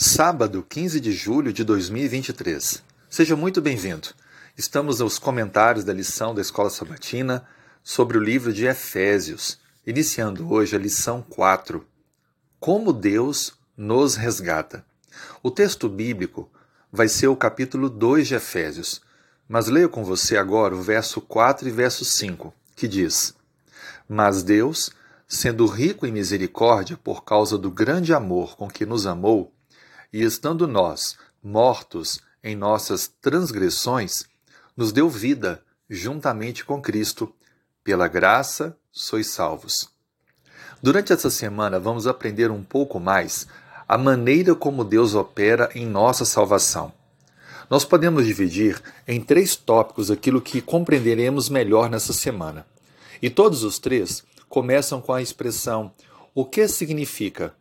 Sábado, 15 de julho de 2023. Seja muito bem-vindo. Estamos nos comentários da lição da Escola Sabatina sobre o livro de Efésios, iniciando hoje a lição 4. Como Deus nos resgata. O texto bíblico vai ser o capítulo 2 de Efésios, mas leio com você agora o verso 4 e verso 5, que diz: Mas Deus, sendo rico em misericórdia por causa do grande amor com que nos amou, e estando nós mortos em nossas transgressões, nos deu vida juntamente com Cristo. Pela graça sois salvos. Durante essa semana vamos aprender um pouco mais a maneira como Deus opera em nossa salvação. Nós podemos dividir em três tópicos aquilo que compreenderemos melhor nessa semana. E todos os três começam com a expressão o que significa.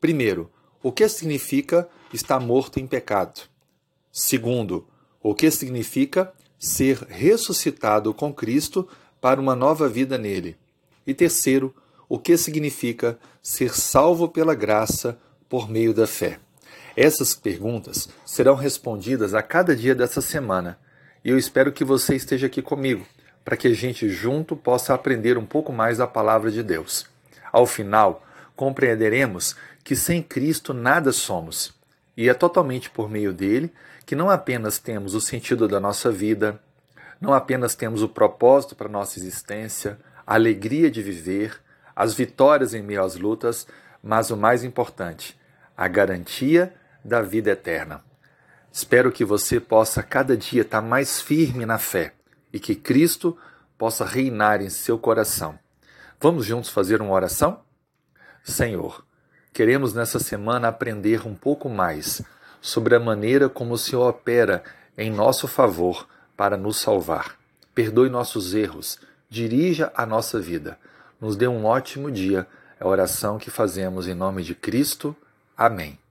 Primeiro, o que significa estar morto em pecado? Segundo, o que significa ser ressuscitado com Cristo para uma nova vida nele? E terceiro, o que significa ser salvo pela graça por meio da fé? Essas perguntas serão respondidas a cada dia dessa semana e eu espero que você esteja aqui comigo para que a gente junto possa aprender um pouco mais a palavra de Deus. Ao final, compreenderemos que sem Cristo nada somos, e é totalmente por meio dele que não apenas temos o sentido da nossa vida, não apenas temos o propósito para nossa existência, a alegria de viver, as vitórias em meio às lutas, mas o mais importante, a garantia da vida eterna. Espero que você possa cada dia estar mais firme na fé e que Cristo possa reinar em seu coração. Vamos juntos fazer uma oração? Senhor, queremos nessa semana aprender um pouco mais sobre a maneira como o Senhor opera em nosso favor para nos salvar. Perdoe nossos erros, dirija a nossa vida. Nos dê um ótimo dia. É a oração que fazemos em nome de Cristo. Amém.